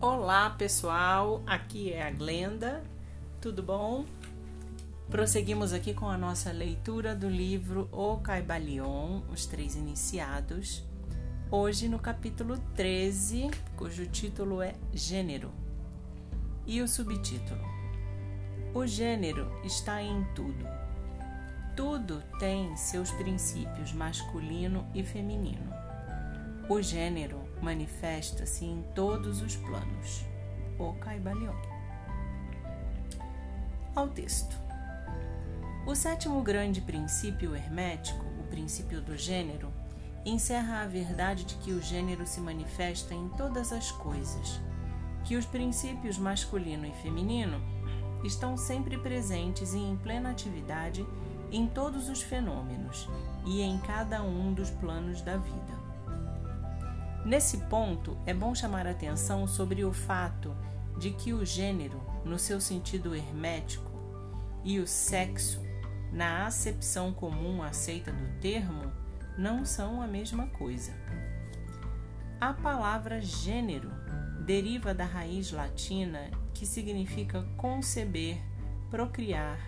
Olá pessoal, aqui é a Glenda, tudo bom? Prosseguimos aqui com a nossa leitura do livro O Caibalion, Os Três Iniciados, hoje no capítulo 13, cujo título é Gênero, e o subtítulo: O gênero está em tudo. Tudo tem seus princípios masculino e feminino. O gênero manifesta-se em todos os planos. O Caibalion. Ao texto. O sétimo grande princípio hermético, o princípio do gênero, encerra a verdade de que o gênero se manifesta em todas as coisas, que os princípios masculino e feminino estão sempre presentes e em plena atividade em todos os fenômenos e em cada um dos planos da vida. Nesse ponto, é bom chamar atenção sobre o fato de que o gênero, no seu sentido hermético, e o sexo, na acepção comum aceita do termo, não são a mesma coisa. A palavra gênero deriva da raiz latina que significa conceber, procriar,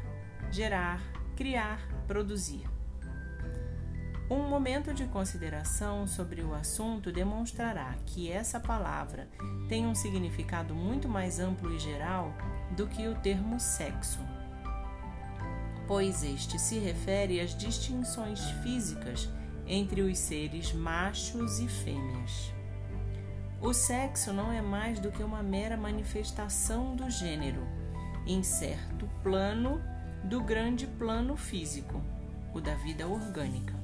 gerar, criar, produzir. Um momento de consideração sobre o assunto demonstrará que essa palavra tem um significado muito mais amplo e geral do que o termo sexo, pois este se refere às distinções físicas entre os seres machos e fêmeas. O sexo não é mais do que uma mera manifestação do gênero, em certo plano do grande plano físico, o da vida orgânica.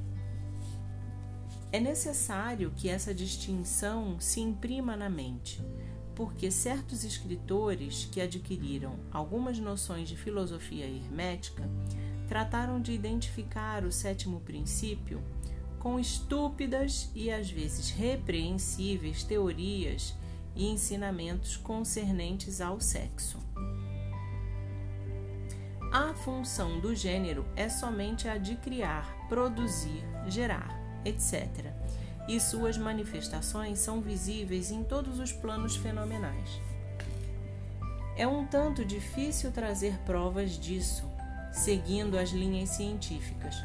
É necessário que essa distinção se imprima na mente, porque certos escritores que adquiriram algumas noções de filosofia hermética trataram de identificar o sétimo princípio com estúpidas e às vezes repreensíveis teorias e ensinamentos concernentes ao sexo. A função do gênero é somente a de criar, produzir, gerar etc. E suas manifestações são visíveis em todos os planos fenomenais. É um tanto difícil trazer provas disso, seguindo as linhas científicas,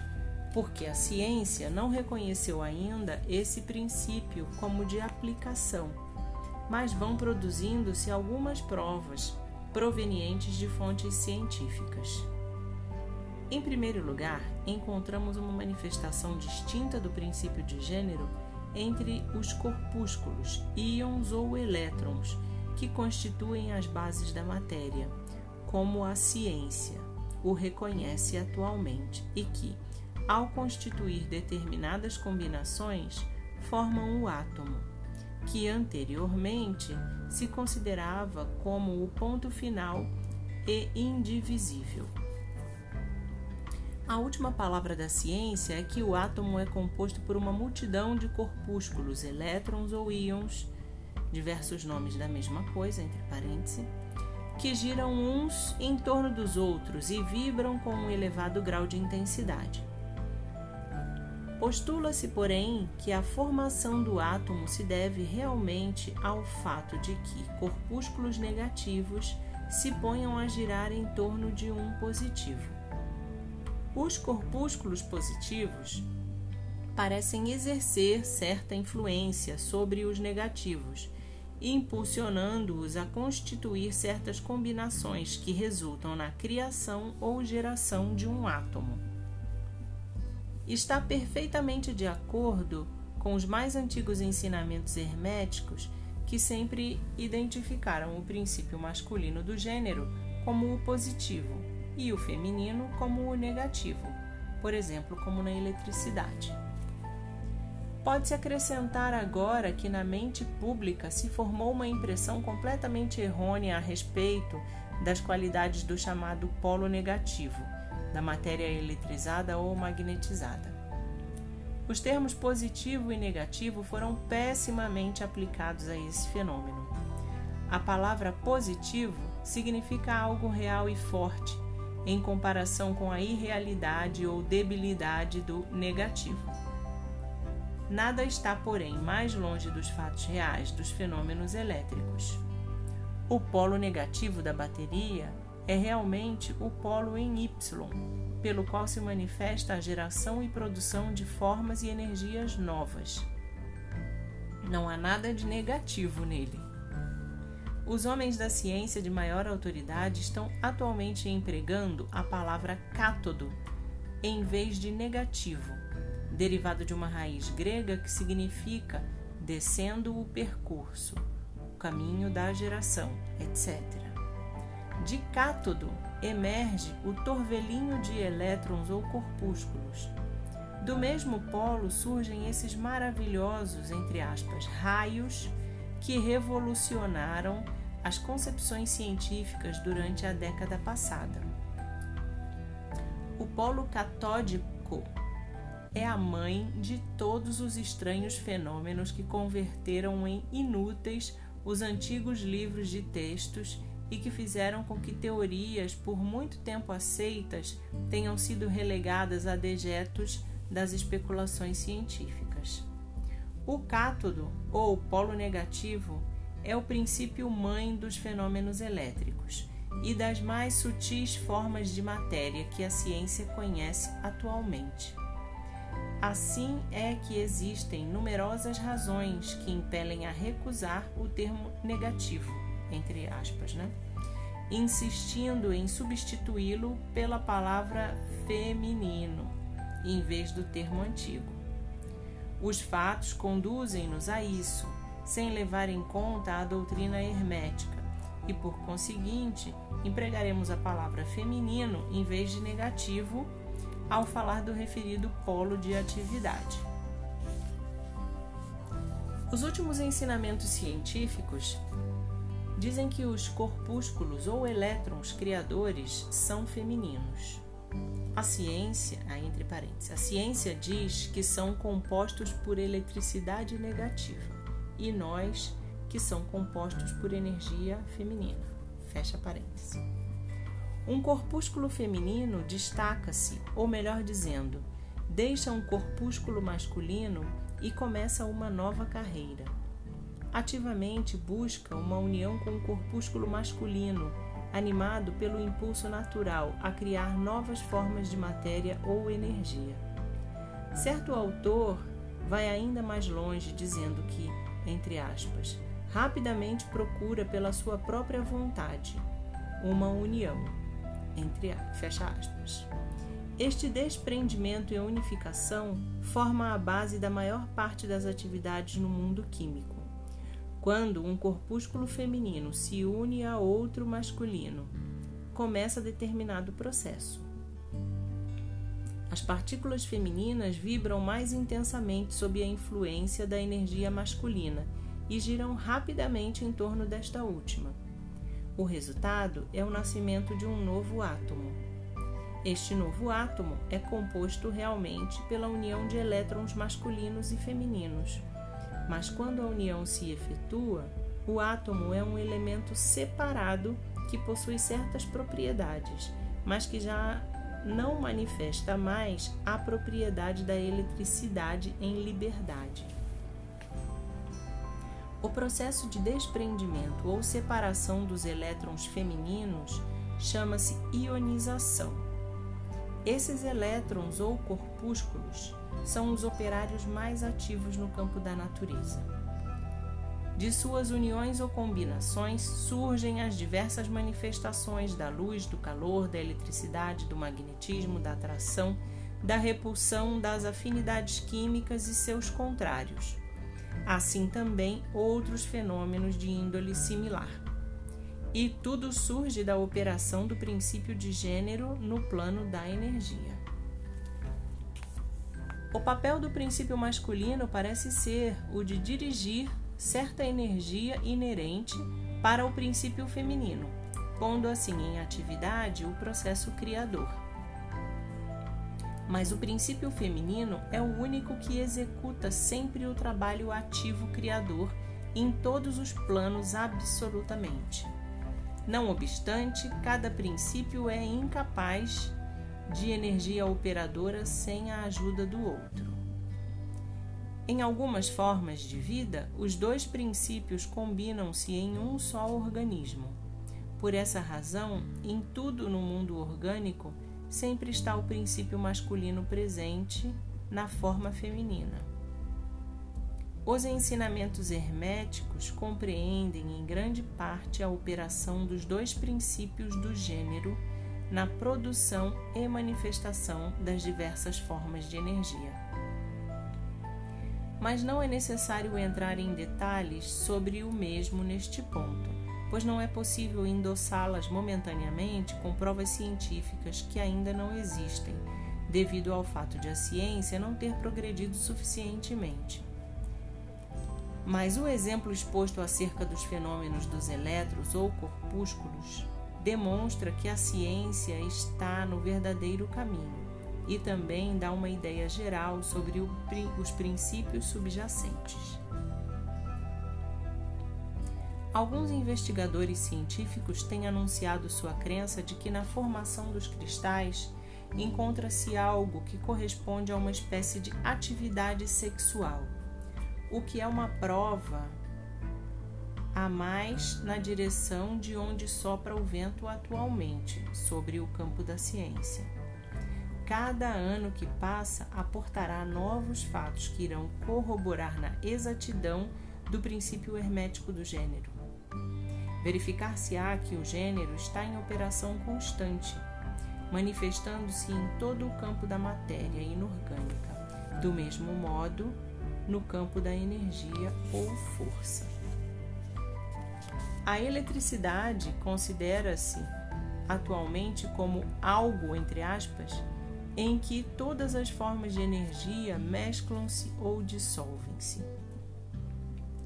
porque a ciência não reconheceu ainda esse princípio como de aplicação, mas vão produzindo-se algumas provas provenientes de fontes científicas. Em primeiro lugar, encontramos uma manifestação distinta do princípio de gênero entre os corpúsculos, íons ou elétrons, que constituem as bases da matéria, como a ciência o reconhece atualmente e que, ao constituir determinadas combinações, formam o átomo, que anteriormente se considerava como o ponto final e indivisível. A última palavra da ciência é que o átomo é composto por uma multidão de corpúsculos, elétrons ou íons, diversos nomes da mesma coisa, entre parênteses, que giram uns em torno dos outros e vibram com um elevado grau de intensidade. Postula-se, porém, que a formação do átomo se deve realmente ao fato de que corpúsculos negativos se ponham a girar em torno de um positivo. Os corpúsculos positivos parecem exercer certa influência sobre os negativos, impulsionando-os a constituir certas combinações que resultam na criação ou geração de um átomo. Está perfeitamente de acordo com os mais antigos ensinamentos herméticos que sempre identificaram o princípio masculino do gênero como o positivo e o feminino como o negativo, por exemplo, como na eletricidade. Pode-se acrescentar agora que na mente pública se formou uma impressão completamente errônea a respeito das qualidades do chamado polo negativo, da matéria eletrizada ou magnetizada. Os termos positivo e negativo foram pessimamente aplicados a esse fenômeno. A palavra positivo significa algo real e forte, em comparação com a irrealidade ou debilidade do negativo. Nada está, porém, mais longe dos fatos reais dos fenômenos elétricos. O polo negativo da bateria é realmente o polo em Y, pelo qual se manifesta a geração e produção de formas e energias novas. Não há nada de negativo nele. Os homens da ciência de maior autoridade estão atualmente empregando a palavra cátodo em vez de negativo, derivado de uma raiz grega que significa descendo o percurso, o caminho da geração, etc. De cátodo emerge o torvelinho de elétrons ou corpúsculos. Do mesmo polo surgem esses maravilhosos, entre aspas, raios que revolucionaram as concepções científicas durante a década passada. O polo catódico é a mãe de todos os estranhos fenômenos que converteram em inúteis os antigos livros de textos e que fizeram com que teorias por muito tempo aceitas tenham sido relegadas a dejetos das especulações científicas. O cátodo, ou polo negativo, é o princípio mãe dos fenômenos elétricos e das mais sutis formas de matéria que a ciência conhece atualmente. Assim é que existem numerosas razões que impelem a recusar o termo negativo, entre aspas, né? insistindo em substituí-lo pela palavra feminino, em vez do termo antigo. Os fatos conduzem-nos a isso, sem levar em conta a doutrina hermética, e por conseguinte, empregaremos a palavra feminino em vez de negativo ao falar do referido polo de atividade. Os últimos ensinamentos científicos dizem que os corpúsculos ou elétrons criadores são femininos. A ciência, entre parênteses, a ciência diz que são compostos por eletricidade negativa e nós que são compostos por energia feminina. Fecha parênteses. Um corpúsculo feminino destaca-se, ou melhor dizendo, deixa um corpúsculo masculino e começa uma nova carreira. Ativamente busca uma união com o corpúsculo masculino animado pelo impulso natural a criar novas formas de matéria ou energia. Certo autor vai ainda mais longe, dizendo que, entre aspas, rapidamente procura pela sua própria vontade uma união, entre fecha aspas. Este desprendimento e unificação forma a base da maior parte das atividades no mundo químico. Quando um corpúsculo feminino se une a outro masculino, começa determinado processo. As partículas femininas vibram mais intensamente sob a influência da energia masculina e giram rapidamente em torno desta última. O resultado é o nascimento de um novo átomo. Este novo átomo é composto realmente pela união de elétrons masculinos e femininos mas quando a união se efetua, o átomo é um elemento separado que possui certas propriedades, mas que já não manifesta mais a propriedade da eletricidade em liberdade. O processo de desprendimento ou separação dos elétrons femininos chama-se ionização. Esses elétrons ou corpúsculos são os operários mais ativos no campo da natureza. De suas uniões ou combinações surgem as diversas manifestações da luz, do calor, da eletricidade, do magnetismo, da atração, da repulsão, das afinidades químicas e seus contrários. Assim também outros fenômenos de índole similar. E tudo surge da operação do princípio de gênero no plano da energia. O papel do princípio masculino parece ser o de dirigir certa energia inerente para o princípio feminino, pondo assim em atividade o processo criador. Mas o princípio feminino é o único que executa sempre o trabalho ativo criador em todos os planos absolutamente. Não obstante, cada princípio é incapaz de energia operadora sem a ajuda do outro. Em algumas formas de vida, os dois princípios combinam-se em um só organismo. Por essa razão, em tudo no mundo orgânico sempre está o princípio masculino presente na forma feminina. Os ensinamentos herméticos compreendem em grande parte a operação dos dois princípios do gênero na produção e manifestação das diversas formas de energia. Mas não é necessário entrar em detalhes sobre o mesmo neste ponto, pois não é possível endossá-las momentaneamente com provas científicas que ainda não existem, devido ao fato de a ciência não ter progredido suficientemente. Mas o exemplo exposto acerca dos fenômenos dos elétrons ou corpúsculos demonstra que a ciência está no verdadeiro caminho e também dá uma ideia geral sobre o, os princípios subjacentes. Alguns investigadores científicos têm anunciado sua crença de que na formação dos cristais encontra-se algo que corresponde a uma espécie de atividade sexual, o que é uma prova a mais na direção de onde sopra o vento atualmente, sobre o campo da ciência. Cada ano que passa aportará novos fatos que irão corroborar na exatidão do princípio hermético do gênero. Verificar-se-á que o gênero está em operação constante, manifestando-se em todo o campo da matéria inorgânica, do mesmo modo no campo da energia ou força. A eletricidade considera-se atualmente como algo, entre aspas, em que todas as formas de energia mesclam-se ou dissolvem-se.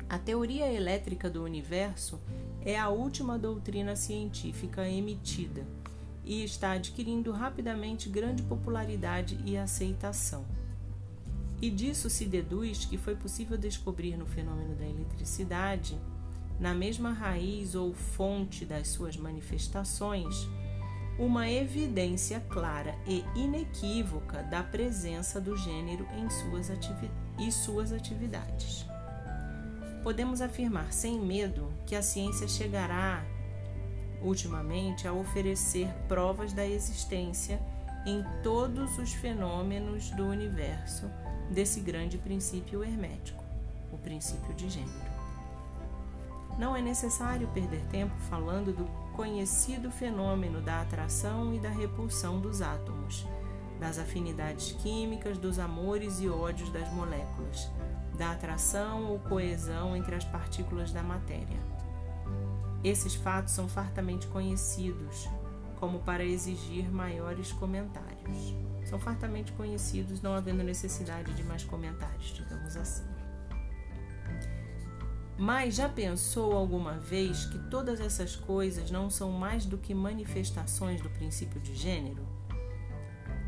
A teoria elétrica do universo é a última doutrina científica emitida e está adquirindo rapidamente grande popularidade e aceitação. E disso se deduz que foi possível descobrir no fenômeno da eletricidade na mesma raiz ou fonte das suas manifestações, uma evidência clara e inequívoca da presença do gênero em suas e suas atividades. Podemos afirmar sem medo que a ciência chegará, ultimamente, a oferecer provas da existência em todos os fenômenos do universo desse grande princípio hermético, o princípio de gênero. Não é necessário perder tempo falando do conhecido fenômeno da atração e da repulsão dos átomos, das afinidades químicas, dos amores e ódios das moléculas, da atração ou coesão entre as partículas da matéria. Esses fatos são fartamente conhecidos, como para exigir maiores comentários. São fartamente conhecidos, não havendo necessidade de mais comentários, digamos assim. Mas já pensou alguma vez que todas essas coisas não são mais do que manifestações do princípio de gênero?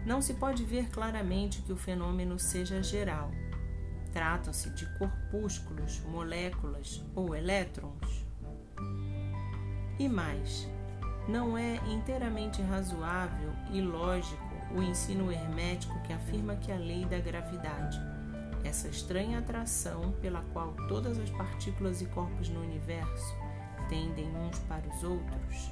Não se pode ver claramente que o fenômeno seja geral. Tratam-se de corpúsculos, moléculas ou elétrons? E mais, não é inteiramente razoável e lógico o ensino hermético que afirma que a lei da gravidade essa estranha atração pela qual todas as partículas e corpos no universo tendem uns para os outros,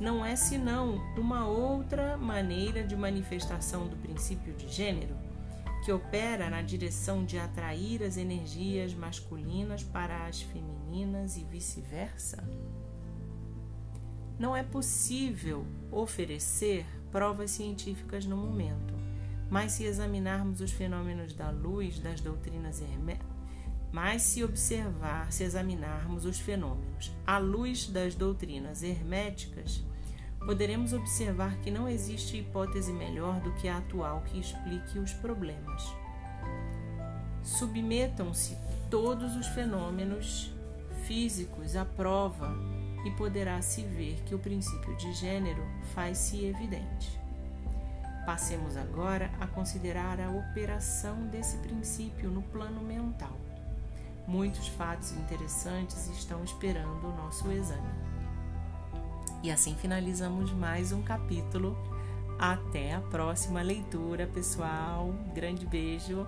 não é senão uma outra maneira de manifestação do princípio de gênero que opera na direção de atrair as energias masculinas para as femininas e vice-versa? Não é possível oferecer provas científicas no momento mas se examinarmos os fenômenos da luz das doutrinas herméticas, mas se observar, se examinarmos os fenômenos à luz das doutrinas herméticas, poderemos observar que não existe hipótese melhor do que a atual que explique os problemas. Submetam-se todos os fenômenos físicos à prova e poderá-se ver que o princípio de gênero faz-se evidente. Passemos agora a considerar a operação desse princípio no plano mental. Muitos fatos interessantes estão esperando o nosso exame. E assim finalizamos mais um capítulo. Até a próxima leitura, pessoal. Grande beijo.